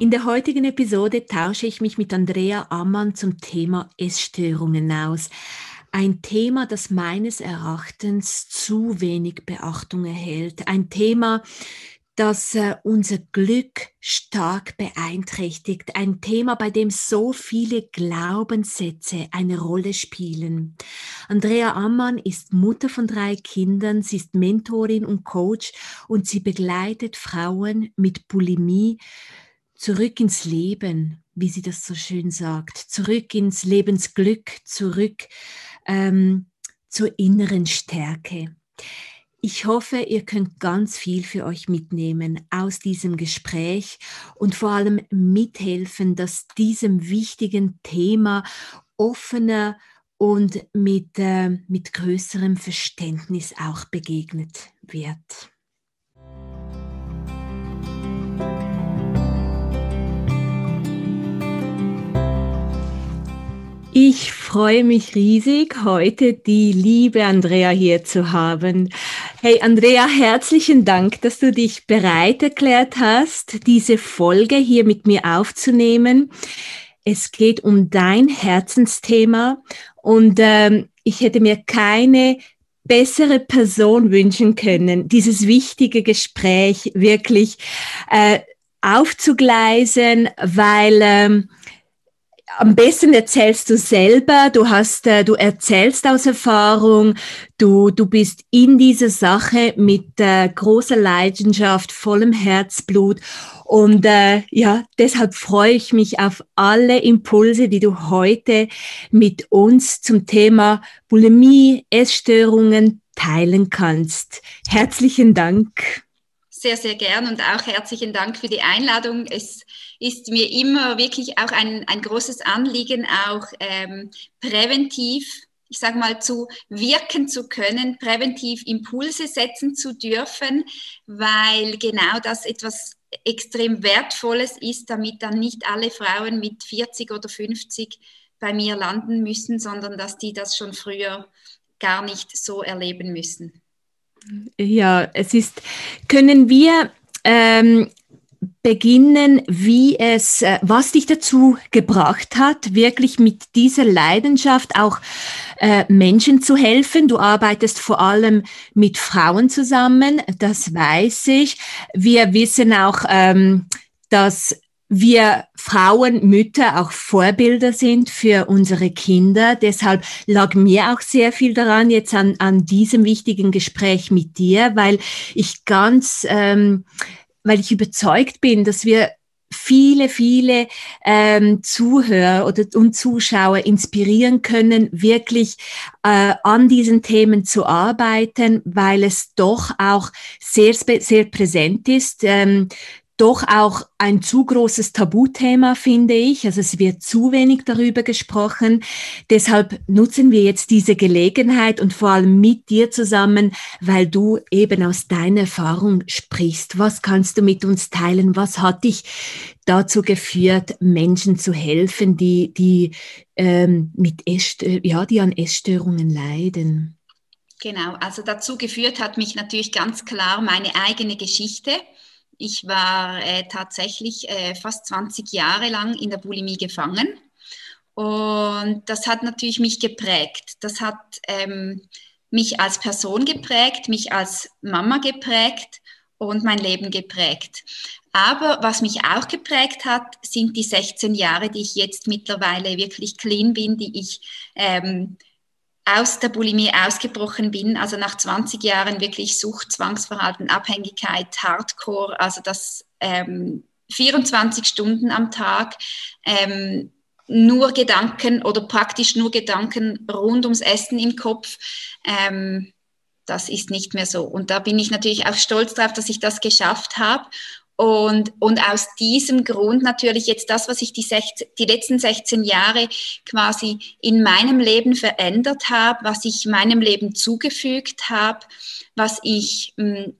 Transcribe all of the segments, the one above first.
In der heutigen Episode tausche ich mich mit Andrea Ammann zum Thema Essstörungen aus. Ein Thema, das meines Erachtens zu wenig Beachtung erhält. Ein Thema, das äh, unser Glück stark beeinträchtigt. Ein Thema, bei dem so viele Glaubenssätze eine Rolle spielen. Andrea Ammann ist Mutter von drei Kindern, sie ist Mentorin und Coach und sie begleitet Frauen mit Bulimie zurück ins Leben, wie sie das so schön sagt, zurück ins Lebensglück, zurück ähm, zur inneren Stärke. Ich hoffe, ihr könnt ganz viel für euch mitnehmen aus diesem Gespräch und vor allem mithelfen, dass diesem wichtigen Thema offener und mit, äh, mit größerem Verständnis auch begegnet wird. Ich freue mich riesig, heute die liebe Andrea hier zu haben. Hey Andrea, herzlichen Dank, dass du dich bereit erklärt hast, diese Folge hier mit mir aufzunehmen. Es geht um dein Herzensthema und ähm, ich hätte mir keine bessere Person wünschen können, dieses wichtige Gespräch wirklich äh, aufzugleisen, weil ähm, am besten erzählst du selber, du hast, äh, du erzählst aus Erfahrung, du, du bist in dieser Sache mit äh, großer Leidenschaft, vollem Herzblut und äh, ja, deshalb freue ich mich auf alle Impulse, die du heute mit uns zum Thema Bulimie, Essstörungen teilen kannst. Herzlichen Dank. Sehr, sehr gern und auch herzlichen Dank für die Einladung. Es ist mir immer wirklich auch ein, ein großes Anliegen, auch ähm, präventiv, ich sage mal, zu wirken zu können, präventiv Impulse setzen zu dürfen, weil genau das etwas extrem Wertvolles ist, damit dann nicht alle Frauen mit 40 oder 50 bei mir landen müssen, sondern dass die das schon früher gar nicht so erleben müssen. Ja, es ist, können wir ähm, beginnen, wie es, äh, was dich dazu gebracht hat, wirklich mit dieser Leidenschaft auch äh, Menschen zu helfen. Du arbeitest vor allem mit Frauen zusammen, das weiß ich. Wir wissen auch, ähm, dass wir Frauen, Mütter auch Vorbilder sind für unsere Kinder. Deshalb lag mir auch sehr viel daran jetzt an, an diesem wichtigen Gespräch mit dir, weil ich ganz ähm, weil ich überzeugt bin, dass wir viele, viele ähm, Zuhörer oder, und Zuschauer inspirieren können, wirklich äh, an diesen Themen zu arbeiten, weil es doch auch sehr, sehr präsent ist. Ähm, doch auch ein zu großes Tabuthema, finde ich. Also es wird zu wenig darüber gesprochen. Deshalb nutzen wir jetzt diese Gelegenheit und vor allem mit dir zusammen, weil du eben aus deiner Erfahrung sprichst. Was kannst du mit uns teilen? Was hat dich dazu geführt, Menschen zu helfen, die, die, ähm, mit Essstör ja, die an Essstörungen leiden? Genau, also dazu geführt hat mich natürlich ganz klar meine eigene Geschichte. Ich war äh, tatsächlich äh, fast 20 Jahre lang in der Bulimie gefangen. Und das hat natürlich mich geprägt. Das hat ähm, mich als Person geprägt, mich als Mama geprägt und mein Leben geprägt. Aber was mich auch geprägt hat, sind die 16 Jahre, die ich jetzt mittlerweile wirklich clean bin, die ich ähm, aus der Bulimie ausgebrochen bin, also nach 20 Jahren wirklich Sucht, Zwangsverhalten, Abhängigkeit, Hardcore, also das ähm, 24 Stunden am Tag, ähm, nur Gedanken oder praktisch nur Gedanken rund ums Essen im Kopf. Ähm, das ist nicht mehr so. Und da bin ich natürlich auch stolz darauf, dass ich das geschafft habe. Und, und aus diesem Grund natürlich jetzt das, was ich die, 16, die letzten 16 Jahre quasi in meinem Leben verändert habe, was ich meinem Leben zugefügt habe, was ich hm,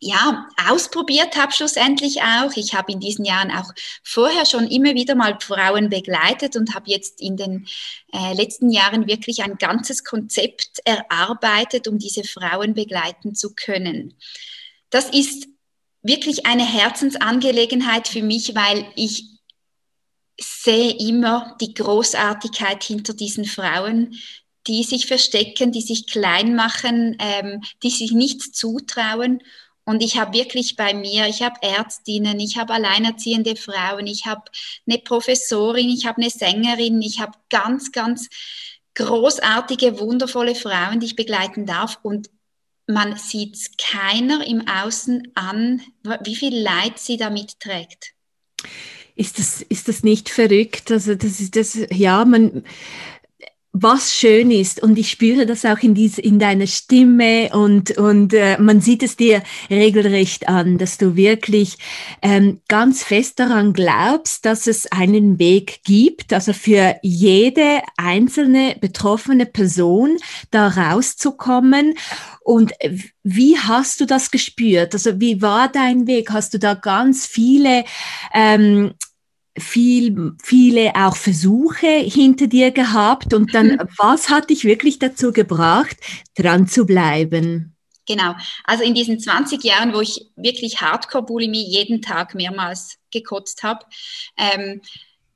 ja, ausprobiert habe schlussendlich auch. Ich habe in diesen Jahren auch vorher schon immer wieder mal Frauen begleitet und habe jetzt in den äh, letzten Jahren wirklich ein ganzes Konzept erarbeitet, um diese Frauen begleiten zu können. Das ist wirklich eine Herzensangelegenheit für mich, weil ich sehe immer die Großartigkeit hinter diesen Frauen, die sich verstecken, die sich klein machen, ähm, die sich nichts zutrauen. Und ich habe wirklich bei mir, ich habe Ärztinnen, ich habe alleinerziehende Frauen, ich habe eine Professorin, ich habe eine Sängerin, ich habe ganz, ganz großartige, wundervolle Frauen, die ich begleiten darf. Und man sieht keiner im Außen an, wie viel Leid sie damit trägt. Ist das, ist das nicht verrückt? Also das ist das, ja, man, was schön ist und ich spüre das auch in, dies, in deiner Stimme und, und äh, man sieht es dir regelrecht an, dass du wirklich ähm, ganz fest daran glaubst, dass es einen Weg gibt, also für jede einzelne betroffene Person da rauszukommen. Und wie hast du das gespürt? Also wie war dein Weg? Hast du da ganz viele ähm, viel, viele auch Versuche hinter dir gehabt und dann, mhm. was hat dich wirklich dazu gebracht, dran zu bleiben? Genau, also in diesen 20 Jahren, wo ich wirklich Hardcore-Bulimie jeden Tag mehrmals gekotzt habe, ähm,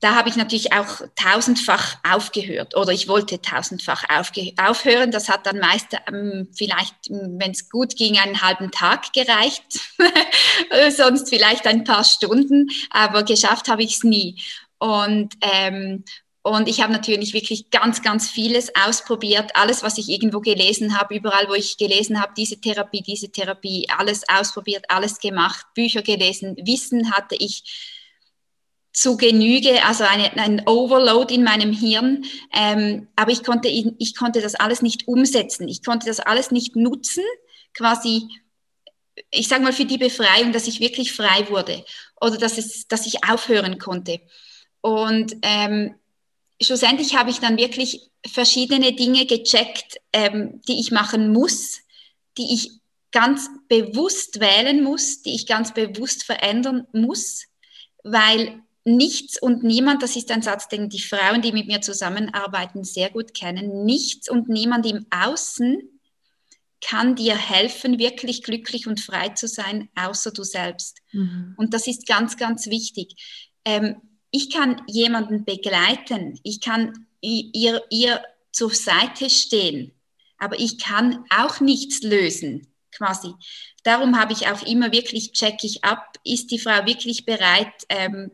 da habe ich natürlich auch tausendfach aufgehört oder ich wollte tausendfach aufhören. Das hat dann meist ähm, vielleicht, wenn es gut ging, einen halben Tag gereicht, sonst vielleicht ein paar Stunden, aber geschafft habe ich es nie. Und, ähm, und ich habe natürlich wirklich ganz, ganz vieles ausprobiert, alles, was ich irgendwo gelesen habe, überall, wo ich gelesen habe, diese Therapie, diese Therapie, alles ausprobiert, alles gemacht, Bücher gelesen, Wissen hatte ich zu Genüge, also eine, ein Overload in meinem Hirn. Ähm, aber ich konnte, ich konnte das alles nicht umsetzen. Ich konnte das alles nicht nutzen, quasi, ich sage mal, für die Befreiung, dass ich wirklich frei wurde oder dass, es, dass ich aufhören konnte. Und ähm, schlussendlich habe ich dann wirklich verschiedene Dinge gecheckt, ähm, die ich machen muss, die ich ganz bewusst wählen muss, die ich ganz bewusst verändern muss, weil nichts und niemand, das ist ein Satz, den die Frauen, die mit mir zusammenarbeiten, sehr gut kennen, nichts und niemand im Außen kann dir helfen, wirklich glücklich und frei zu sein, außer du selbst. Mhm. Und das ist ganz, ganz wichtig. Ähm, ich kann jemanden begleiten, ich kann ihr, ihr zur Seite stehen, aber ich kann auch nichts lösen, quasi. Darum habe ich auch immer wirklich, check ich ab, ist die Frau wirklich bereit, ähm,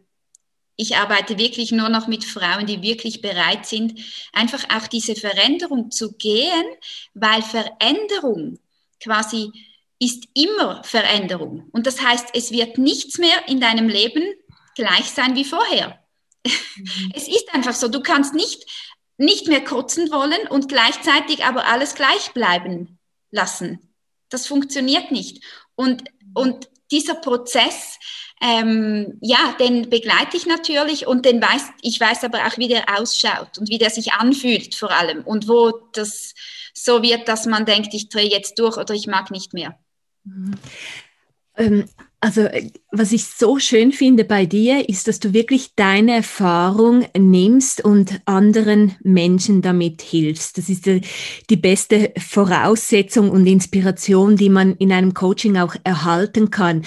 ich arbeite wirklich nur noch mit Frauen, die wirklich bereit sind, einfach auch diese Veränderung zu gehen, weil Veränderung quasi ist immer Veränderung. Und das heißt, es wird nichts mehr in deinem Leben gleich sein wie vorher. Mhm. Es ist einfach so, du kannst nicht, nicht mehr kotzen wollen und gleichzeitig aber alles gleich bleiben lassen. Das funktioniert nicht. Und, und dieser Prozess, ähm, ja, den begleite ich natürlich und den weiß, ich weiß aber auch, wie der ausschaut und wie der sich anfühlt vor allem und wo das so wird, dass man denkt, ich drehe jetzt durch oder ich mag nicht mehr. Mhm. Ähm, also äh, was ich so schön finde bei dir, ist, dass du wirklich deine Erfahrung nimmst und anderen Menschen damit hilfst. Das ist die, die beste Voraussetzung und Inspiration, die man in einem Coaching auch erhalten kann.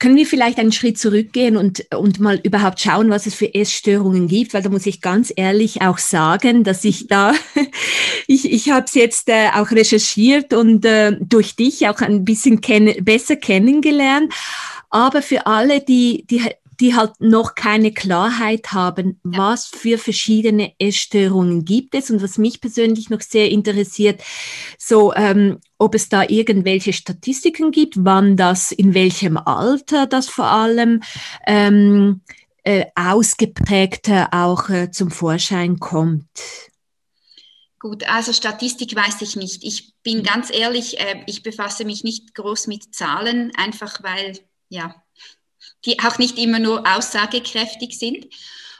Können wir vielleicht einen Schritt zurückgehen und, und mal überhaupt schauen, was es für Essstörungen gibt? Weil da muss ich ganz ehrlich auch sagen, dass ich da, ich, ich habe es jetzt äh, auch recherchiert und äh, durch dich auch ein bisschen kenn besser kennengelernt. Aber für alle, die, die, die halt noch keine Klarheit haben, ja. was für verschiedene Essstörungen gibt es und was mich persönlich noch sehr interessiert, so ähm, ob es da irgendwelche Statistiken gibt, wann das, in welchem Alter das vor allem ähm, äh, ausgeprägter auch äh, zum Vorschein kommt. Gut, also Statistik weiß ich nicht. Ich bin mhm. ganz ehrlich, äh, ich befasse mich nicht groß mit Zahlen, einfach weil ja, die auch nicht immer nur aussagekräftig sind.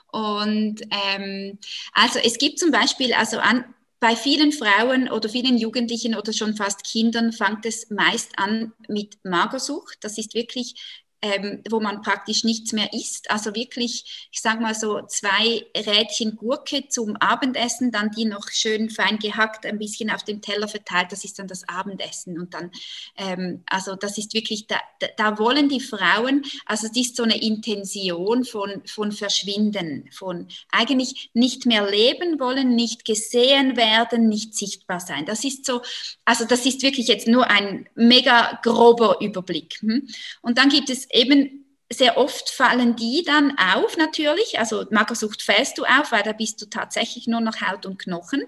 Und ähm, also es gibt zum Beispiel, also an, bei vielen Frauen oder vielen Jugendlichen oder schon fast Kindern fängt es meist an mit Magersucht. Das ist wirklich ähm, wo man praktisch nichts mehr isst. Also wirklich, ich sage mal so zwei Rädchen Gurke zum Abendessen, dann die noch schön fein gehackt, ein bisschen auf dem Teller verteilt. Das ist dann das Abendessen. Und dann, ähm, also das ist wirklich, da, da wollen die Frauen, also es ist so eine Intention von, von Verschwinden, von eigentlich nicht mehr leben wollen, nicht gesehen werden, nicht sichtbar sein. Das ist so, also das ist wirklich jetzt nur ein mega grober Überblick. Hm? Und dann gibt es eben sehr oft fallen die dann auf natürlich. Also Magersucht fällst du auf, weil da bist du tatsächlich nur noch Haut und Knochen.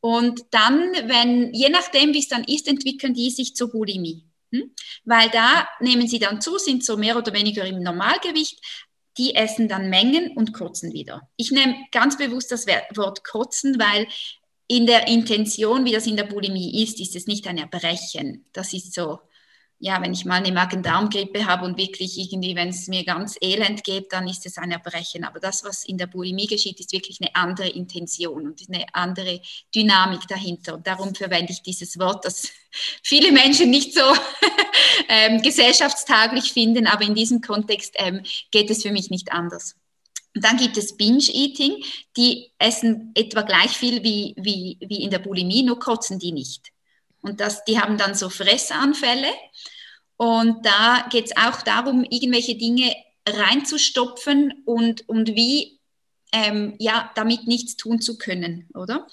Und dann, wenn, je nachdem, wie es dann ist, entwickeln die sich zur Bulimie. Hm? Weil da nehmen sie dann zu, sind so mehr oder weniger im Normalgewicht, die essen dann Mengen und kotzen wieder. Ich nehme ganz bewusst das Wort kotzen, weil in der Intention, wie das in der Bulimie ist, ist es nicht ein Erbrechen. Das ist so, ja, wenn ich mal eine Magen-Darm-Grippe habe und wirklich irgendwie, wenn es mir ganz elend geht, dann ist es ein Erbrechen. Aber das, was in der Bulimie geschieht, ist wirklich eine andere Intention und eine andere Dynamik dahinter. Und darum verwende ich dieses Wort, das viele Menschen nicht so ähm, gesellschaftstaglich finden, aber in diesem Kontext ähm, geht es für mich nicht anders. Und dann gibt es Binge-Eating, die essen etwa gleich viel wie, wie, wie in der Bulimie, nur kotzen die nicht. Und das, die haben dann so Fressanfälle. Und da geht es auch darum, irgendwelche Dinge reinzustopfen und, und wie, ähm, ja, damit nichts tun zu können, oder?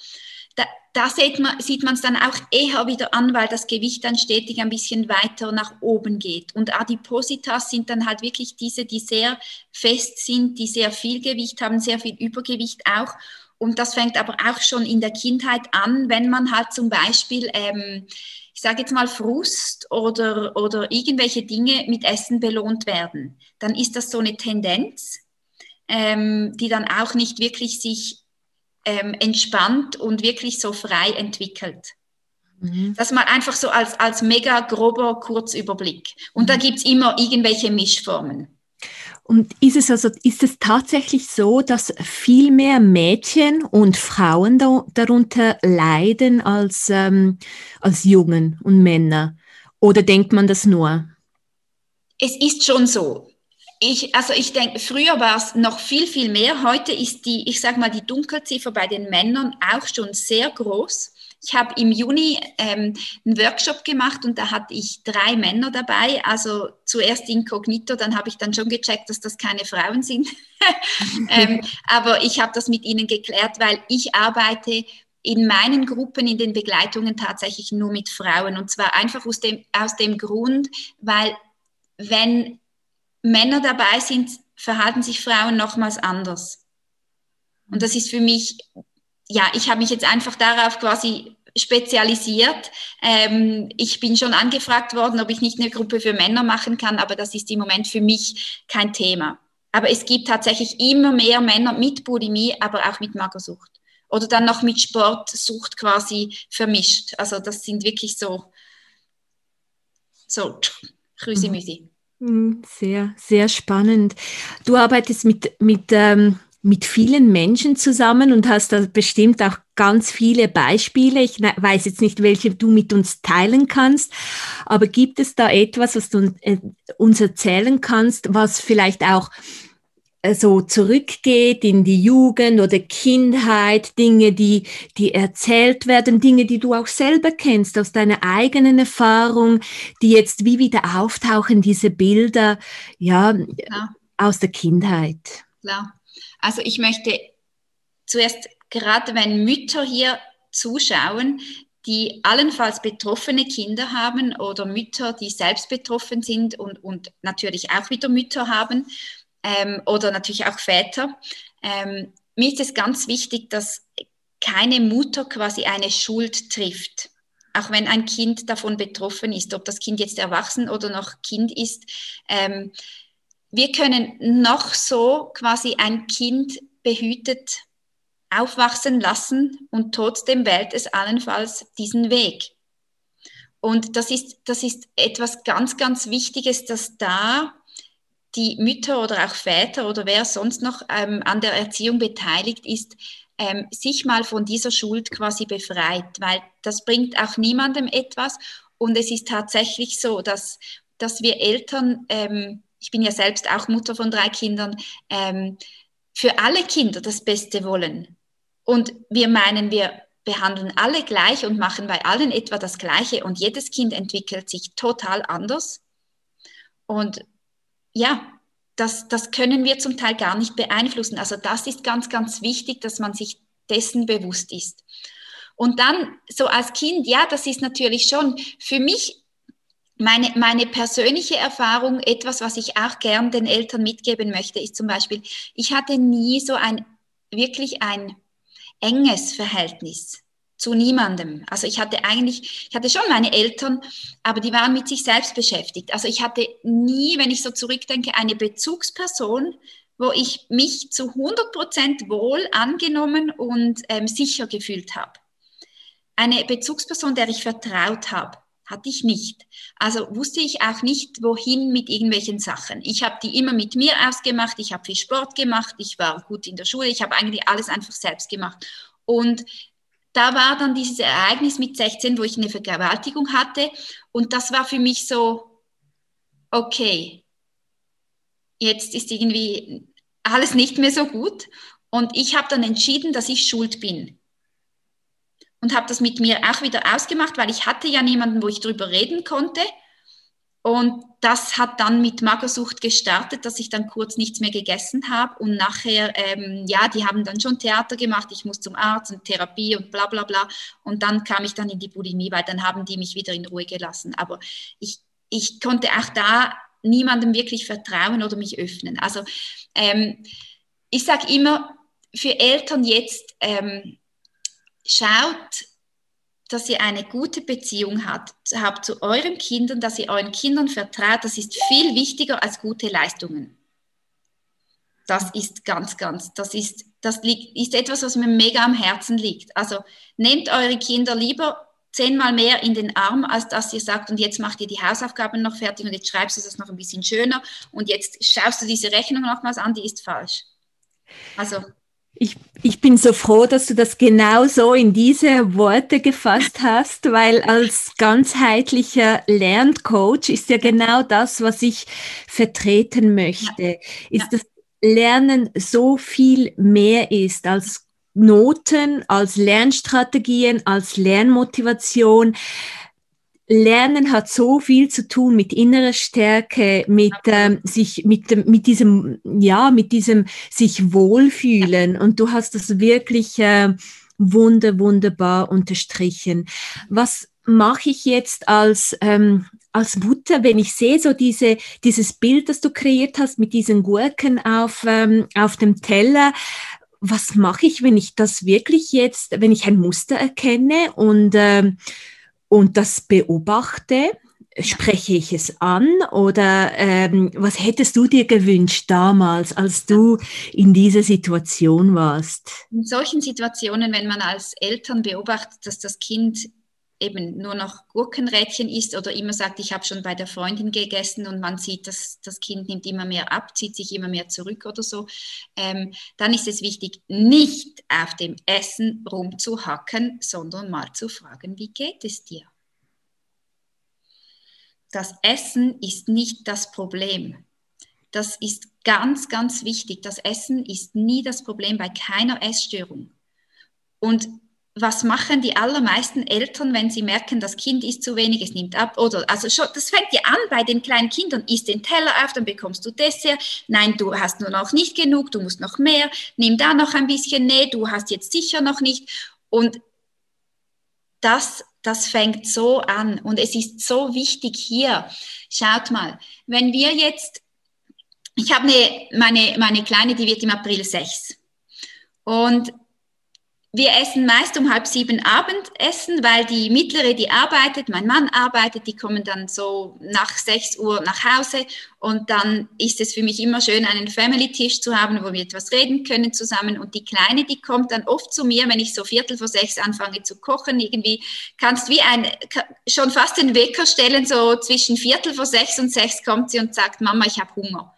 Da, da sieht man es dann auch eher wieder an, weil das Gewicht dann stetig ein bisschen weiter nach oben geht. Und Adipositas sind dann halt wirklich diese, die sehr fest sind, die sehr viel Gewicht haben, sehr viel Übergewicht auch. Und das fängt aber auch schon in der Kindheit an, wenn man halt zum Beispiel, ähm, ich sage jetzt mal, Frust oder, oder irgendwelche Dinge mit Essen belohnt werden. Dann ist das so eine Tendenz, ähm, die dann auch nicht wirklich sich ähm, entspannt und wirklich so frei entwickelt. Mhm. Das mal einfach so als, als mega grober Kurzüberblick. Und mhm. da gibt es immer irgendwelche Mischformen. Und ist es also, ist es tatsächlich so, dass viel mehr Mädchen und Frauen da, darunter leiden als, ähm, als Jungen und Männer? Oder denkt man das nur? Es ist schon so. Ich, also ich denke, früher war es noch viel, viel mehr. Heute ist die, ich sage mal, die Dunkelziffer bei den Männern auch schon sehr groß. Ich habe im Juni ähm, einen Workshop gemacht und da hatte ich drei Männer dabei. Also zuerst inkognito, dann habe ich dann schon gecheckt, dass das keine Frauen sind. ähm, aber ich habe das mit ihnen geklärt, weil ich arbeite in meinen Gruppen, in den Begleitungen tatsächlich nur mit Frauen. Und zwar einfach aus dem, aus dem Grund, weil wenn Männer dabei sind, verhalten sich Frauen nochmals anders. Und das ist für mich ja, ich habe mich jetzt einfach darauf quasi spezialisiert. Ähm, ich bin schon angefragt worden, ob ich nicht eine Gruppe für Männer machen kann, aber das ist im Moment für mich kein Thema. Aber es gibt tatsächlich immer mehr Männer mit Bulimie, aber auch mit Magersucht. Oder dann noch mit Sportsucht quasi vermischt. Also das sind wirklich so, so Krüsimüsi. Mhm. Sehr, sehr spannend. Du arbeitest mit, mit ähm mit vielen Menschen zusammen und hast da bestimmt auch ganz viele Beispiele. Ich weiß jetzt nicht, welche du mit uns teilen kannst, aber gibt es da etwas, was du äh, uns erzählen kannst, was vielleicht auch äh, so zurückgeht in die Jugend oder Kindheit, Dinge, die, die erzählt werden, Dinge, die du auch selber kennst aus deiner eigenen Erfahrung, die jetzt wie wieder auftauchen, diese Bilder, ja, ja. aus der Kindheit. Klar. Also ich möchte zuerst, gerade wenn Mütter hier zuschauen, die allenfalls betroffene Kinder haben oder Mütter, die selbst betroffen sind und, und natürlich auch wieder Mütter haben ähm, oder natürlich auch Väter. Ähm, mir ist es ganz wichtig, dass keine Mutter quasi eine Schuld trifft. Auch wenn ein Kind davon betroffen ist, ob das Kind jetzt erwachsen oder noch Kind ist. Ähm, wir können noch so quasi ein Kind behütet aufwachsen lassen und trotzdem wählt es allenfalls diesen Weg. Und das ist, das ist etwas ganz, ganz Wichtiges, dass da die Mütter oder auch Väter oder wer sonst noch ähm, an der Erziehung beteiligt ist, ähm, sich mal von dieser Schuld quasi befreit, weil das bringt auch niemandem etwas. Und es ist tatsächlich so, dass, dass wir Eltern ähm, ich bin ja selbst auch Mutter von drei Kindern, ähm, für alle Kinder das Beste wollen. Und wir meinen, wir behandeln alle gleich und machen bei allen etwa das Gleiche und jedes Kind entwickelt sich total anders. Und ja, das, das können wir zum Teil gar nicht beeinflussen. Also das ist ganz, ganz wichtig, dass man sich dessen bewusst ist. Und dann so als Kind, ja, das ist natürlich schon für mich meine, meine persönliche Erfahrung, etwas, was ich auch gern den Eltern mitgeben möchte, ist zum Beispiel, ich hatte nie so ein, wirklich ein enges Verhältnis zu niemandem. Also ich hatte eigentlich, ich hatte schon meine Eltern, aber die waren mit sich selbst beschäftigt. Also ich hatte nie, wenn ich so zurückdenke, eine Bezugsperson, wo ich mich zu 100 Prozent wohl angenommen und ähm, sicher gefühlt habe. Eine Bezugsperson, der ich vertraut habe, hatte ich nicht. Also wusste ich auch nicht, wohin mit irgendwelchen Sachen. Ich habe die immer mit mir ausgemacht, ich habe viel Sport gemacht, ich war gut in der Schule, ich habe eigentlich alles einfach selbst gemacht. Und da war dann dieses Ereignis mit 16, wo ich eine Vergewaltigung hatte. Und das war für mich so, okay, jetzt ist irgendwie alles nicht mehr so gut. Und ich habe dann entschieden, dass ich schuld bin. Und habe das mit mir auch wieder ausgemacht, weil ich hatte ja niemanden, wo ich drüber reden konnte. Und das hat dann mit Magersucht gestartet, dass ich dann kurz nichts mehr gegessen habe. Und nachher, ähm, ja, die haben dann schon Theater gemacht. Ich muss zum Arzt und Therapie und bla bla bla. Und dann kam ich dann in die Bulimie, weil dann haben die mich wieder in Ruhe gelassen. Aber ich, ich konnte auch da niemandem wirklich vertrauen oder mich öffnen. Also ähm, ich sage immer, für Eltern jetzt, ähm, schaut, dass ihr eine gute Beziehung habt, habt zu euren Kindern, dass ihr euren Kindern vertraut, das ist viel wichtiger als gute Leistungen. Das ist ganz, ganz, das ist, das liegt, ist etwas, was mir mega am Herzen liegt. Also nehmt eure Kinder lieber zehnmal mehr in den Arm, als dass ihr sagt, und jetzt macht ihr die Hausaufgaben noch fertig und jetzt schreibst du das noch ein bisschen schöner und jetzt schaust du diese Rechnung nochmals an, die ist falsch. Also ich, ich bin so froh, dass du das genau so in diese Worte gefasst hast, weil als ganzheitlicher Lerncoach ist ja genau das, was ich vertreten möchte, ja. ist, dass Lernen so viel mehr ist als Noten, als Lernstrategien, als Lernmotivation. Lernen hat so viel zu tun mit innerer Stärke, mit ähm, sich, mit dem, mit diesem, ja, mit diesem sich wohlfühlen. Und du hast das wirklich äh, wunder, wunderbar unterstrichen. Was mache ich jetzt als ähm, als Mutter, wenn ich sehe so diese dieses Bild, das du kreiert hast mit diesen Gurken auf ähm, auf dem Teller? Was mache ich, wenn ich das wirklich jetzt, wenn ich ein Muster erkenne und ähm, und das beobachte, spreche ich es an oder ähm, was hättest du dir gewünscht damals, als du in dieser Situation warst? In solchen Situationen, wenn man als Eltern beobachtet, dass das Kind eben nur noch Gurkenrädchen isst oder immer sagt, ich habe schon bei der Freundin gegessen und man sieht, dass das Kind nimmt immer mehr ab, zieht sich immer mehr zurück oder so, ähm, dann ist es wichtig, nicht auf dem Essen rumzuhacken, sondern mal zu fragen, wie geht es dir? Das Essen ist nicht das Problem. Das ist ganz, ganz wichtig. Das Essen ist nie das Problem bei keiner Essstörung. Und was machen die allermeisten Eltern, wenn sie merken, das Kind isst zu wenig, es nimmt ab? Oder also schon, das fängt ja an bei den kleinen Kindern. Isst den Teller auf, dann bekommst du Dessert. Nein, du hast nur noch nicht genug, du musst noch mehr. Nimm da noch ein bisschen. Nee, du hast jetzt sicher noch nicht. Und das, das fängt so an. Und es ist so wichtig hier. Schaut mal, wenn wir jetzt, ich habe eine, meine, meine Kleine, die wird im April sechs. Und wir essen meist um halb sieben Abendessen, weil die mittlere, die arbeitet, mein Mann arbeitet, die kommen dann so nach sechs Uhr nach Hause. Und dann ist es für mich immer schön, einen Family-Tisch zu haben, wo wir etwas reden können zusammen. Und die Kleine, die kommt dann oft zu mir, wenn ich so Viertel vor sechs anfange zu kochen, irgendwie kannst wie ein, schon fast den Wecker stellen, so zwischen Viertel vor sechs und sechs kommt sie und sagt, Mama, ich habe Hunger.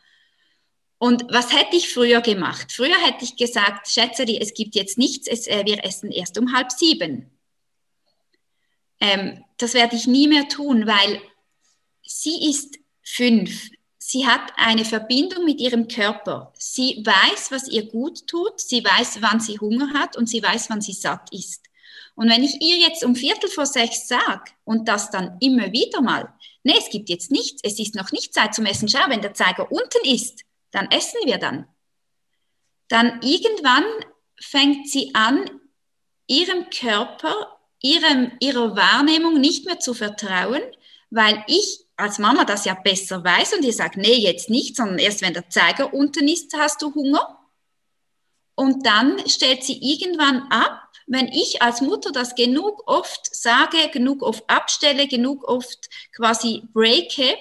Und was hätte ich früher gemacht? Früher hätte ich gesagt, Schätzeri, es gibt jetzt nichts, es, äh, wir essen erst um halb sieben. Ähm, das werde ich nie mehr tun, weil sie ist fünf. sie hat eine Verbindung mit ihrem Körper. Sie weiß, was ihr gut tut, sie weiß, wann sie Hunger hat und sie weiß, wann sie satt ist. Und wenn ich ihr jetzt um Viertel vor sechs sage und das dann immer wieder mal, nee, es gibt jetzt nichts, es ist noch nicht Zeit zum Essen, schau, wenn der Zeiger unten ist, dann essen wir dann. Dann irgendwann fängt sie an, ihrem Körper, ihrem, ihrer Wahrnehmung nicht mehr zu vertrauen, weil ich als Mama das ja besser weiß und ihr sagt, nee, jetzt nicht, sondern erst wenn der Zeiger unten ist, hast du Hunger. Und dann stellt sie irgendwann ab, wenn ich als Mutter das genug oft sage, genug oft abstelle, genug oft quasi breake,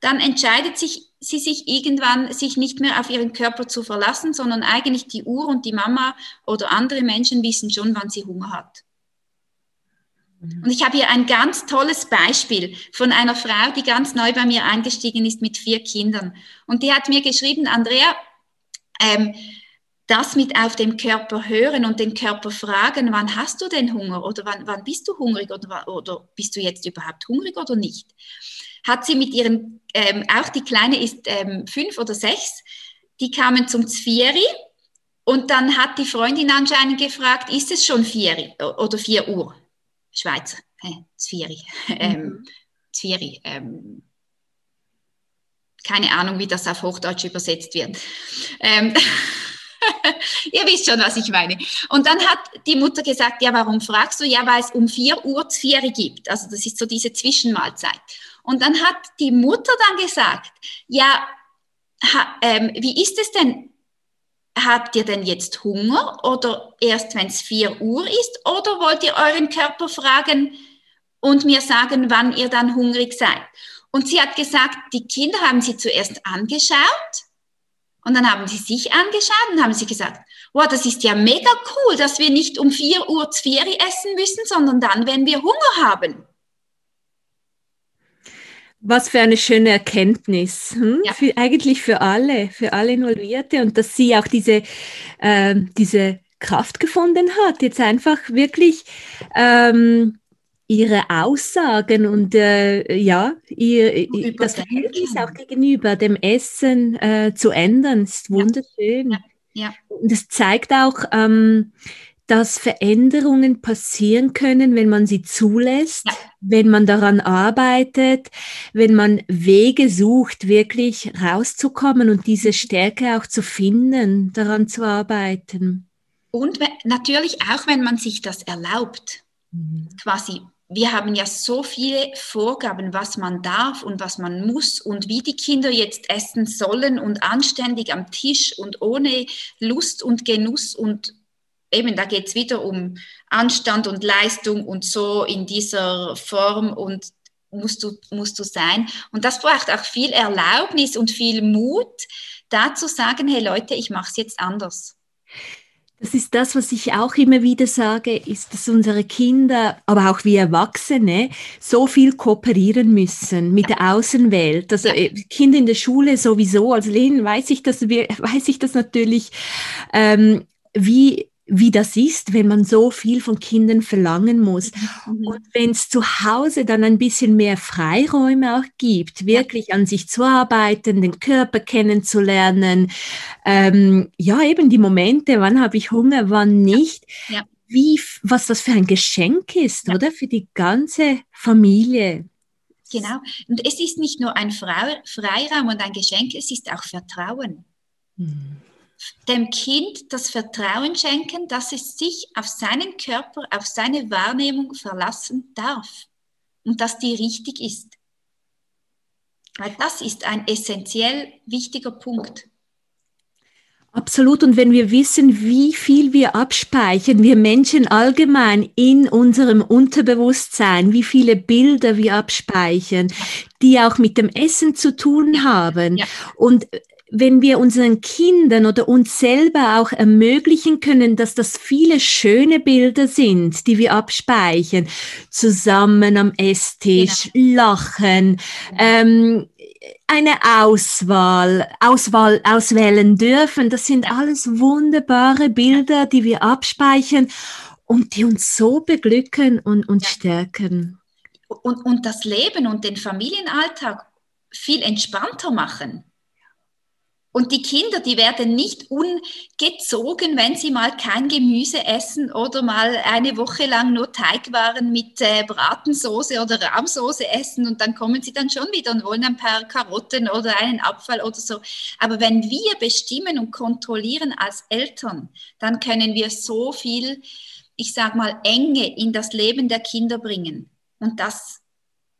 dann entscheidet sich, sie sich irgendwann, sich nicht mehr auf ihren Körper zu verlassen, sondern eigentlich die Uhr und die Mama oder andere Menschen wissen schon, wann sie Hunger hat. Und ich habe hier ein ganz tolles Beispiel von einer Frau, die ganz neu bei mir eingestiegen ist mit vier Kindern. Und die hat mir geschrieben, Andrea, ähm, das mit auf den Körper hören und den Körper fragen, wann hast du denn Hunger oder wann, wann bist du hungrig oder, oder bist du jetzt überhaupt hungrig oder nicht, hat sie mit ihren, ähm, auch die Kleine ist ähm, fünf oder sechs, die kamen zum Zvieri und dann hat die Freundin anscheinend gefragt, ist es schon vier oder vier Uhr? Schweizer, hey, Zvieri, ähm, mhm. Zvieri, ähm, keine Ahnung, wie das auf Hochdeutsch übersetzt wird. Ähm, Ihr wisst schon, was ich meine. Und dann hat die Mutter gesagt, ja, warum fragst du? Ja, weil es um 4 Uhr Zvieri gibt. Also das ist so diese Zwischenmahlzeit. Und dann hat die Mutter dann gesagt, ja, ha, ähm, wie ist es denn? Habt ihr denn jetzt Hunger oder erst, wenn es 4 Uhr ist? Oder wollt ihr euren Körper fragen und mir sagen, wann ihr dann hungrig seid? Und sie hat gesagt, die Kinder haben sie zuerst angeschaut und dann haben sie sich angeschaut und haben sie gesagt, wow, das ist ja mega cool, dass wir nicht um 4 Uhr Zvieri essen müssen, sondern dann, wenn wir Hunger haben. Was für eine schöne Erkenntnis. Hm? Ja. Für, eigentlich für alle, für alle Involvierte und dass sie auch diese, äh, diese Kraft gefunden hat, jetzt einfach wirklich ähm, ihre Aussagen und äh, ja, ihr, das Verhältnis auch gegenüber dem Essen äh, zu ändern, ist wunderschön. Ja. ja. Und es zeigt auch, ähm, dass Veränderungen passieren können, wenn man sie zulässt, ja. wenn man daran arbeitet, wenn man Wege sucht, wirklich rauszukommen und diese mhm. Stärke auch zu finden, daran zu arbeiten. Und natürlich auch, wenn man sich das erlaubt, mhm. quasi wir haben ja so viele Vorgaben, was man darf und was man muss und wie die Kinder jetzt essen sollen und anständig am Tisch und ohne Lust und Genuss und eben da geht es wieder um Anstand und Leistung und so in dieser Form und musst du, musst du sein. Und das braucht auch viel Erlaubnis und viel Mut, da zu sagen, hey Leute, ich mache es jetzt anders. Das ist das, was ich auch immer wieder sage, ist, dass unsere Kinder, aber auch wir Erwachsene, so viel kooperieren müssen mit der Außenwelt. Also äh, Kinder in der Schule sowieso, als Lehrerin weiß ich das, weiß ich das natürlich, ähm, wie wie das ist, wenn man so viel von Kindern verlangen muss. Mhm. Und wenn es zu Hause dann ein bisschen mehr Freiräume auch gibt, wirklich ja. an sich zu arbeiten, den Körper kennenzulernen, ähm, ja, eben die Momente, wann habe ich Hunger, wann nicht. Ja. Wie, was das für ein Geschenk ist, ja. oder? Für die ganze Familie. Genau. Und es ist nicht nur ein Freiraum und ein Geschenk, es ist auch Vertrauen. Mhm dem Kind das Vertrauen schenken, dass es sich auf seinen Körper, auf seine Wahrnehmung verlassen darf und dass die richtig ist. Weil das ist ein essentiell wichtiger Punkt. Absolut. Und wenn wir wissen, wie viel wir abspeichern, wir Menschen allgemein in unserem Unterbewusstsein, wie viele Bilder wir abspeichern, die auch mit dem Essen zu tun haben. Ja. Und wenn wir unseren Kindern oder uns selber auch ermöglichen können, dass das viele schöne Bilder sind, die wir abspeichern, zusammen am Esstisch, genau. lachen, ähm, eine Auswahl, Auswahl auswählen dürfen, das sind alles wunderbare Bilder, die wir abspeichern und die uns so beglücken und, und stärken. Und, und das Leben und den Familienalltag viel entspannter machen. Und die Kinder, die werden nicht ungezogen, wenn sie mal kein Gemüse essen oder mal eine Woche lang nur Teigwaren mit äh, Bratensoße oder Rahmsoße essen und dann kommen sie dann schon wieder und wollen ein paar Karotten oder einen Apfel oder so. Aber wenn wir bestimmen und kontrollieren als Eltern, dann können wir so viel, ich sag mal, Enge in das Leben der Kinder bringen. Und das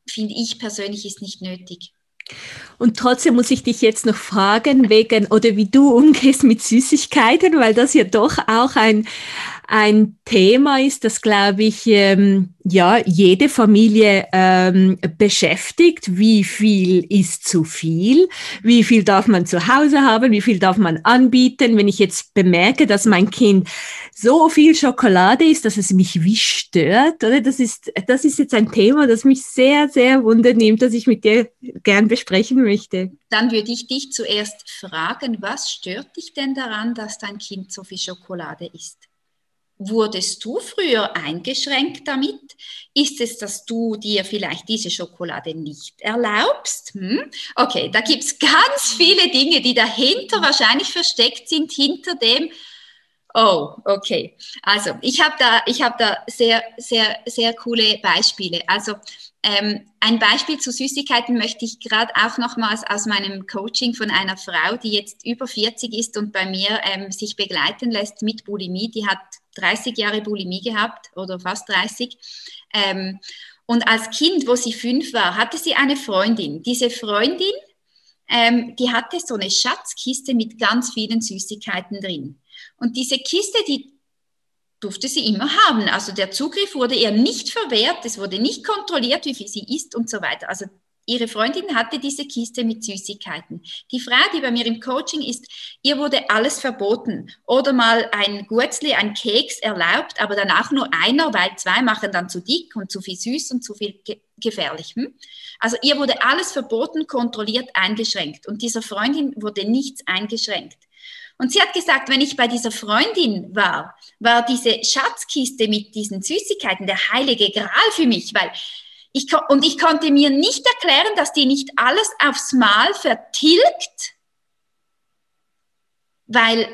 finde ich persönlich ist nicht nötig. Und trotzdem muss ich dich jetzt noch fragen, wegen oder wie du umgehst mit Süßigkeiten, weil das ja doch auch ein, ein Thema ist, das, glaube ich, ähm, ja, jede Familie ähm, beschäftigt. Wie viel ist zu viel? Wie viel darf man zu Hause haben? Wie viel darf man anbieten? Wenn ich jetzt bemerke, dass mein Kind so viel Schokolade isst, dass es mich wie stört, oder? Das ist, das ist jetzt ein Thema, das mich sehr, sehr wundernimmt, das ich mit dir gern besprechen möchte. Dann würde ich dich zuerst fragen, was stört dich denn daran, dass dein Kind so viel Schokolade isst? Wurdest du früher eingeschränkt damit? Ist es, dass du dir vielleicht diese Schokolade nicht erlaubst? Hm? Okay, da gibt es ganz viele Dinge, die dahinter wahrscheinlich versteckt sind, hinter dem, Oh, okay. Also ich habe da, ich habe da sehr, sehr, sehr coole Beispiele. Also ähm, ein Beispiel zu Süßigkeiten möchte ich gerade auch nochmals aus meinem Coaching von einer Frau, die jetzt über 40 ist und bei mir ähm, sich begleiten lässt mit Bulimie. Die hat 30 Jahre Bulimie gehabt oder fast 30. Ähm, und als Kind, wo sie fünf war, hatte sie eine Freundin. Diese Freundin, ähm, die hatte so eine Schatzkiste mit ganz vielen Süßigkeiten drin. Und diese Kiste, die durfte sie immer haben. Also der Zugriff wurde ihr nicht verwehrt, es wurde nicht kontrolliert, wie viel sie isst und so weiter. Also Ihre Freundin hatte diese Kiste mit Süßigkeiten. Die Frau, die bei mir im Coaching ist, ihr wurde alles verboten. Oder mal ein Gurzli, ein Keks erlaubt, aber danach nur einer, weil zwei machen dann zu dick und zu viel süß und zu viel ge gefährlich. Hm? Also ihr wurde alles verboten, kontrolliert, eingeschränkt. Und dieser Freundin wurde nichts eingeschränkt. Und sie hat gesagt, wenn ich bei dieser Freundin war, war diese Schatzkiste mit diesen Süßigkeiten der heilige Gral für mich, weil ich, und ich konnte mir nicht erklären, dass die nicht alles aufs Mal vertilgt, weil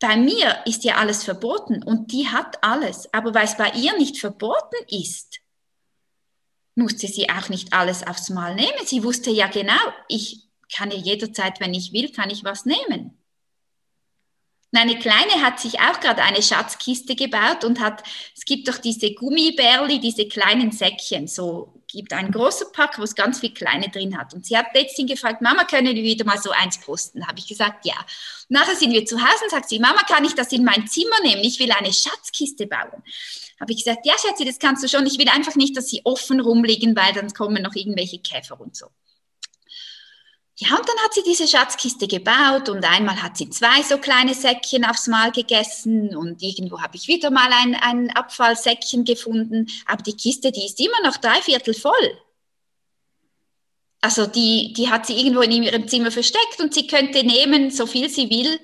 bei mir ist ja alles verboten und die hat alles. Aber weil es bei ihr nicht verboten ist, musste sie auch nicht alles aufs Mal nehmen. Sie wusste ja genau, ich kann ja jederzeit, wenn ich will, kann ich was nehmen. Eine Kleine hat sich auch gerade eine Schatzkiste gebaut und hat, es gibt doch diese Gummibärli, diese kleinen Säckchen, so gibt einen großen Pack, wo es ganz viel kleine drin hat. Und sie hat letztens gefragt, Mama, können wir wieder mal so eins posten? Habe ich gesagt, ja. nachher sind wir zu Hause und sagt sie, Mama, kann ich das in mein Zimmer nehmen? Ich will eine Schatzkiste bauen. Habe ich gesagt, ja, Schätze, das kannst du schon. Ich will einfach nicht, dass sie offen rumliegen, weil dann kommen noch irgendwelche Käfer und so. Ja, und dann hat sie diese Schatzkiste gebaut und einmal hat sie zwei so kleine Säckchen aufs Mal gegessen und irgendwo habe ich wieder mal ein, ein Abfallsäckchen gefunden. Aber die Kiste, die ist immer noch drei Viertel voll. Also die, die hat sie irgendwo in ihrem Zimmer versteckt und sie könnte nehmen, so viel sie will,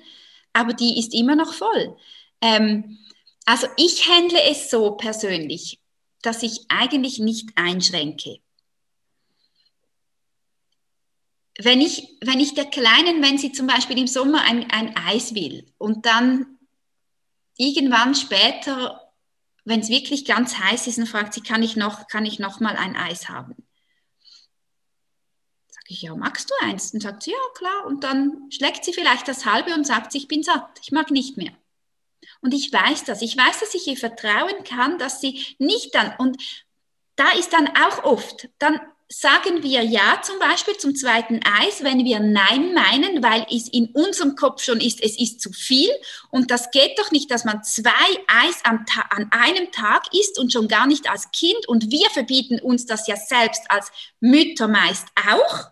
aber die ist immer noch voll. Ähm, also ich handle es so persönlich, dass ich eigentlich nicht einschränke. Wenn ich, wenn ich der Kleinen, wenn sie zum Beispiel im Sommer ein, ein Eis will und dann irgendwann später, wenn es wirklich ganz heiß ist, und fragt sie, kann ich noch, kann ich noch mal ein Eis haben? Sag ich, ja, magst du eins? Und sagt sie, ja, klar. Und dann schlägt sie vielleicht das halbe und sagt, ich bin satt, ich mag nicht mehr. Und ich weiß das. Ich weiß, dass ich ihr vertrauen kann, dass sie nicht dann, und da ist dann auch oft, dann sagen wir Ja zum Beispiel zum zweiten Eis, wenn wir Nein meinen, weil es in unserem Kopf schon ist, es ist zu viel. Und das geht doch nicht, dass man zwei Eis an einem Tag isst und schon gar nicht als Kind. Und wir verbieten uns das ja selbst als Mütter meist auch.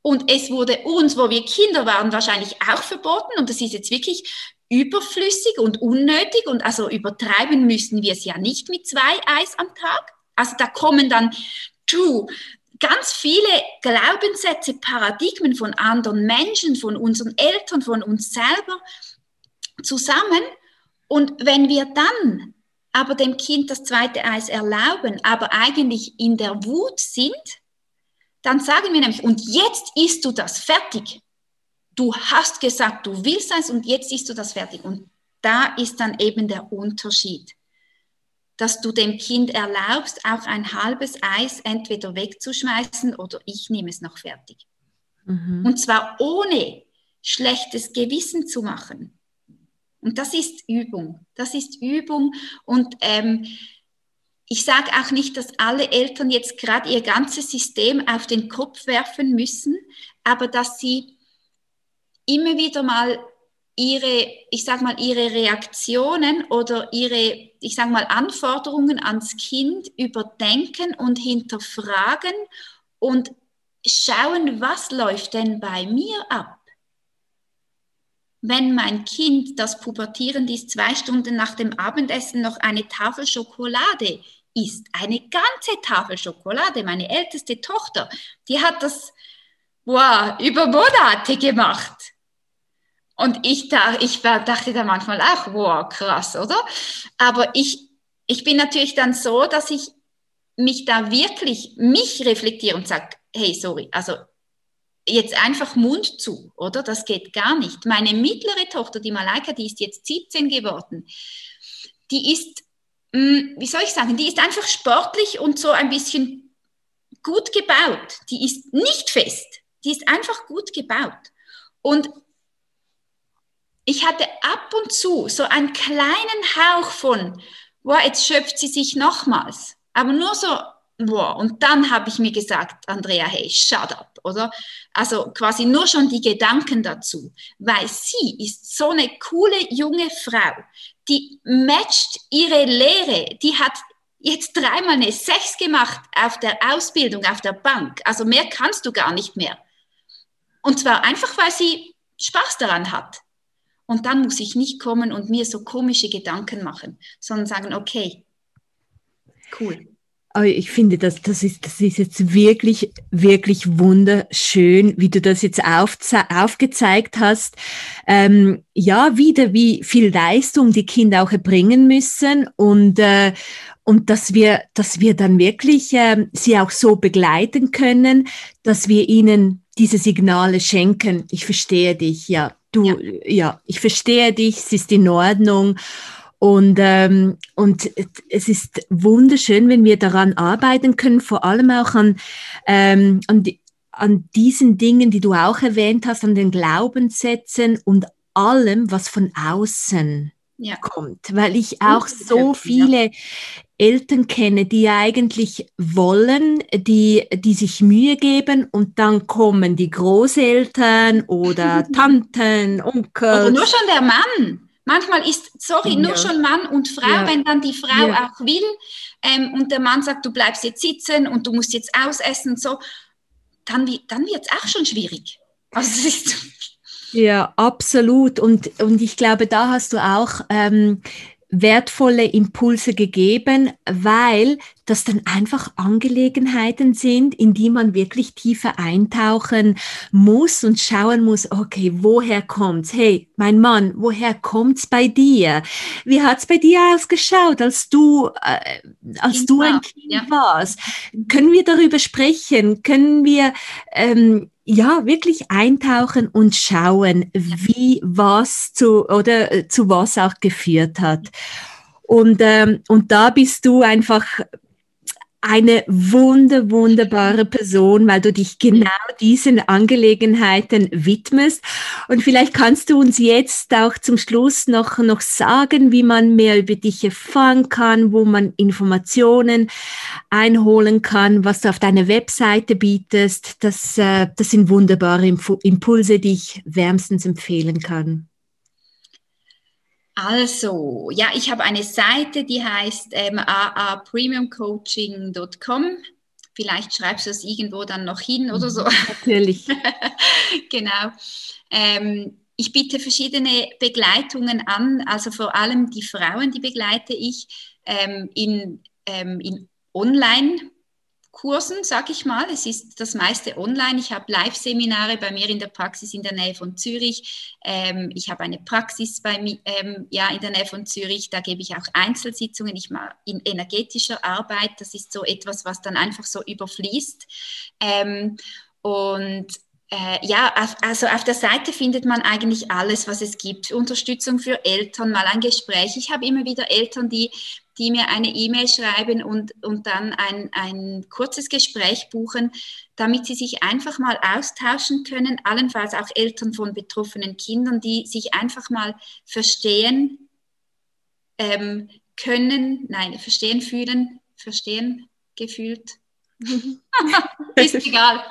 Und es wurde uns, wo wir Kinder waren, wahrscheinlich auch verboten. Und das ist jetzt wirklich überflüssig und unnötig. Und also übertreiben müssen wir es ja nicht mit zwei Eis am Tag. Also da kommen dann True. Ganz viele Glaubenssätze, Paradigmen von anderen Menschen, von unseren Eltern, von uns selber zusammen. Und wenn wir dann aber dem Kind das zweite Eis erlauben, aber eigentlich in der Wut sind, dann sagen wir nämlich, und jetzt isst du das fertig. Du hast gesagt, du willst eins und jetzt isst du das fertig. Und da ist dann eben der Unterschied, dass du dem Kind erlaubst, auch ein halbes Eis entweder wegzuschmeißen oder ich nehme es noch fertig. Mhm. Und zwar ohne schlechtes Gewissen zu machen. Und das ist Übung. Das ist Übung. Und ähm, ich sage auch nicht, dass alle Eltern jetzt gerade ihr ganzes System auf den Kopf werfen müssen, aber dass sie immer wieder mal ihre, ich sag mal, ihre Reaktionen oder ihre, ich sag mal, Anforderungen ans Kind überdenken und hinterfragen und schauen, was läuft denn bei mir ab? Wenn mein Kind, das pubertierend ist, zwei Stunden nach dem Abendessen noch eine Tafel Schokolade isst, eine ganze Tafel Schokolade, meine älteste Tochter, die hat das wow, über Monate gemacht. Und ich, da, ich dachte da manchmal auch, wow, krass, oder? Aber ich, ich bin natürlich dann so, dass ich mich da wirklich, mich reflektiere und sage, hey, sorry, also jetzt einfach Mund zu, oder? Das geht gar nicht. Meine mittlere Tochter, die Malaika, die ist jetzt 17 geworden, die ist, hm, wie soll ich sagen, die ist einfach sportlich und so ein bisschen gut gebaut. Die ist nicht fest, die ist einfach gut gebaut. Und ich hatte ab und zu so einen kleinen Hauch von, wow, jetzt schöpft sie sich nochmals. Aber nur so Boah, und dann habe ich mir gesagt, Andrea, hey, shut up, oder? Also quasi nur schon die Gedanken dazu, weil sie ist so eine coole junge Frau, die matcht ihre Lehre, die hat jetzt dreimal eine Sechs gemacht auf der Ausbildung, auf der Bank. Also mehr kannst du gar nicht mehr. Und zwar einfach, weil sie Spaß daran hat. Und dann muss ich nicht kommen und mir so komische Gedanken machen, sondern sagen, okay, cool ich finde, das, das, ist, das ist jetzt wirklich, wirklich wunderschön, wie du das jetzt aufgezeigt hast. Ähm, ja, wieder, wie viel Leistung die Kinder auch erbringen müssen und, äh, und dass wir, dass wir dann wirklich äh, sie auch so begleiten können, dass wir ihnen diese Signale schenken. Ich verstehe dich, ja. Du, ja, ja ich verstehe dich, es ist in Ordnung. Und, ähm, und es ist wunderschön, wenn wir daran arbeiten können, vor allem auch an, ähm, an, die, an diesen Dingen, die du auch erwähnt hast, an den Glaubenssätzen und allem, was von außen ja. kommt. Weil ich auch so viele. Eltern kenne, die eigentlich wollen, die, die sich Mühe geben und dann kommen die Großeltern oder Tanten, Onkel. Oder nur schon der Mann. Manchmal ist, sorry, ja. nur schon Mann und Frau, ja. wenn dann die Frau ja. auch will ähm, und der Mann sagt, du bleibst jetzt sitzen und du musst jetzt ausessen so, dann, dann wird es auch schon schwierig. Also es ist ja, absolut. Und, und ich glaube, da hast du auch ähm, wertvolle Impulse gegeben, weil das dann einfach Angelegenheiten sind, in die man wirklich tiefer eintauchen muss und schauen muss, okay, woher kommt's? Hey, mein Mann, woher kommt's bei dir? Wie hat's bei dir ausgeschaut, als du, äh, als kind du ein Kind ja. warst? Können wir darüber sprechen? Können wir, ähm, ja, wirklich eintauchen und schauen, wie was zu oder äh, zu was auch geführt hat. Und, ähm, und da bist du einfach eine wunder, wunderbare Person, weil du dich genau diesen Angelegenheiten widmest. Und vielleicht kannst du uns jetzt auch zum Schluss noch, noch sagen, wie man mehr über dich erfahren kann, wo man Informationen einholen kann, was du auf deiner Webseite bietest. Das, äh, das sind wunderbare Impulse, die ich wärmstens empfehlen kann. Also, ja, ich habe eine Seite, die heißt ähm, aapremiumcoaching.com. Vielleicht schreibst du es irgendwo dann noch hin oder so. Mhm, natürlich. genau. Ähm, ich biete verschiedene Begleitungen an, also vor allem die Frauen, die begleite ich ähm, in, ähm, in Online. Kursen, sag ich mal. Es ist das meiste online. Ich habe Live-Seminare bei mir in der Praxis in der Nähe von Zürich. Ähm, ich habe eine Praxis bei mir, ähm, ja, in der Nähe von Zürich. Da gebe ich auch Einzelsitzungen. Ich mache in energetischer Arbeit. Das ist so etwas, was dann einfach so überfließt. Ähm, und äh, ja, auf, also auf der Seite findet man eigentlich alles, was es gibt. Unterstützung für Eltern, mal ein Gespräch. Ich habe immer wieder Eltern, die die mir eine E-Mail schreiben und, und dann ein, ein kurzes Gespräch buchen, damit sie sich einfach mal austauschen können, allenfalls auch Eltern von betroffenen Kindern, die sich einfach mal verstehen ähm, können, nein, verstehen fühlen, verstehen gefühlt. ist egal.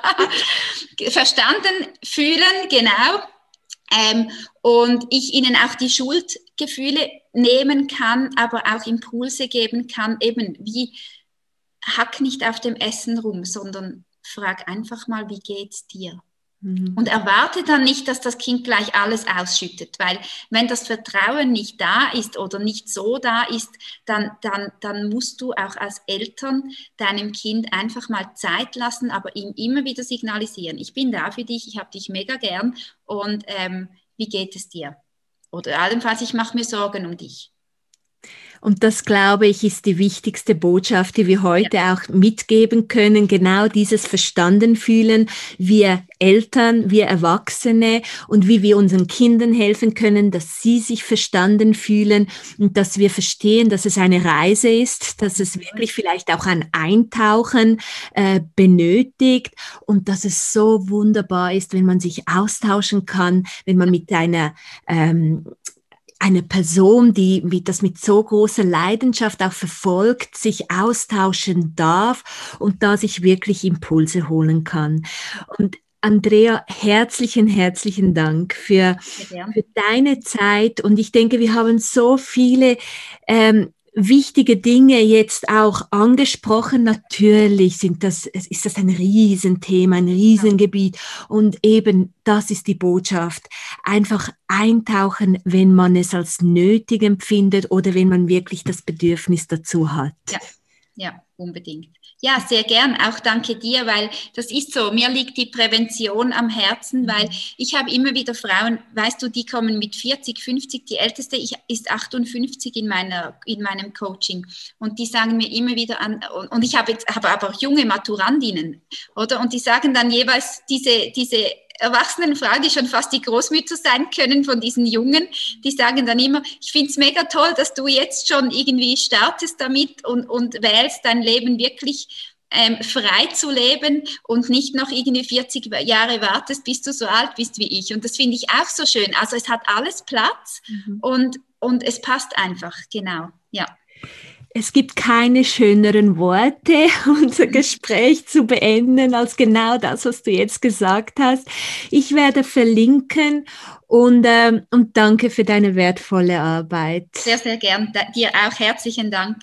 Verstanden fühlen, genau. Ähm, und ich ihnen auch die Schuldgefühle nehmen kann, aber auch Impulse geben kann, eben wie hack nicht auf dem Essen rum, sondern frag einfach mal, wie geht's dir? Mhm. Und erwarte dann nicht, dass das Kind gleich alles ausschüttet, weil wenn das Vertrauen nicht da ist oder nicht so da ist, dann, dann, dann musst du auch als Eltern deinem Kind einfach mal Zeit lassen, aber ihm immer wieder signalisieren, ich bin da für dich, ich habe dich mega gern und ähm, wie geht es dir? Oder allenfalls, ich mache mir Sorgen um dich. Und das, glaube ich, ist die wichtigste Botschaft, die wir heute ja. auch mitgeben können. Genau dieses Verstanden fühlen, wir Eltern, wir Erwachsene und wie wir unseren Kindern helfen können, dass sie sich verstanden fühlen und dass wir verstehen, dass es eine Reise ist, dass es wirklich vielleicht auch ein Eintauchen äh, benötigt und dass es so wunderbar ist, wenn man sich austauschen kann, wenn man mit einer ähm, eine Person, die das mit so großer Leidenschaft auch verfolgt, sich austauschen darf und da sich wirklich Impulse holen kann. Und Andrea, herzlichen, herzlichen Dank für, für deine Zeit. Und ich denke, wir haben so viele ähm, wichtige Dinge jetzt auch angesprochen. Natürlich sind das, ist das ein Riesenthema, ein Riesengebiet. Und eben das ist die Botschaft. Einfach eintauchen, wenn man es als nötig empfindet oder wenn man wirklich das Bedürfnis dazu hat. Ja, ja unbedingt. Ja, sehr gern. Auch danke dir, weil das ist so. Mir liegt die Prävention am Herzen, weil mhm. ich habe immer wieder Frauen, weißt du, die kommen mit 40, 50. Die älteste ist 58 in meiner in meinem Coaching und die sagen mir immer wieder an und ich habe jetzt habe aber auch junge Maturandinnen, oder? Und die sagen dann jeweils diese diese erwachsenen Frauen, die schon fast die Großmütter sein können von diesen Jungen, die sagen dann immer, ich finde es mega toll, dass du jetzt schon irgendwie startest damit und, und wählst, dein Leben wirklich ähm, frei zu leben und nicht noch irgendwie 40 Jahre wartest, bis du so alt bist wie ich. Und das finde ich auch so schön. Also es hat alles Platz mhm. und, und es passt einfach, genau, ja. Es gibt keine schöneren Worte, unser Gespräch zu beenden, als genau das, was du jetzt gesagt hast. Ich werde verlinken und, ähm, und danke für deine wertvolle Arbeit. Sehr, sehr gern. Dir auch herzlichen Dank.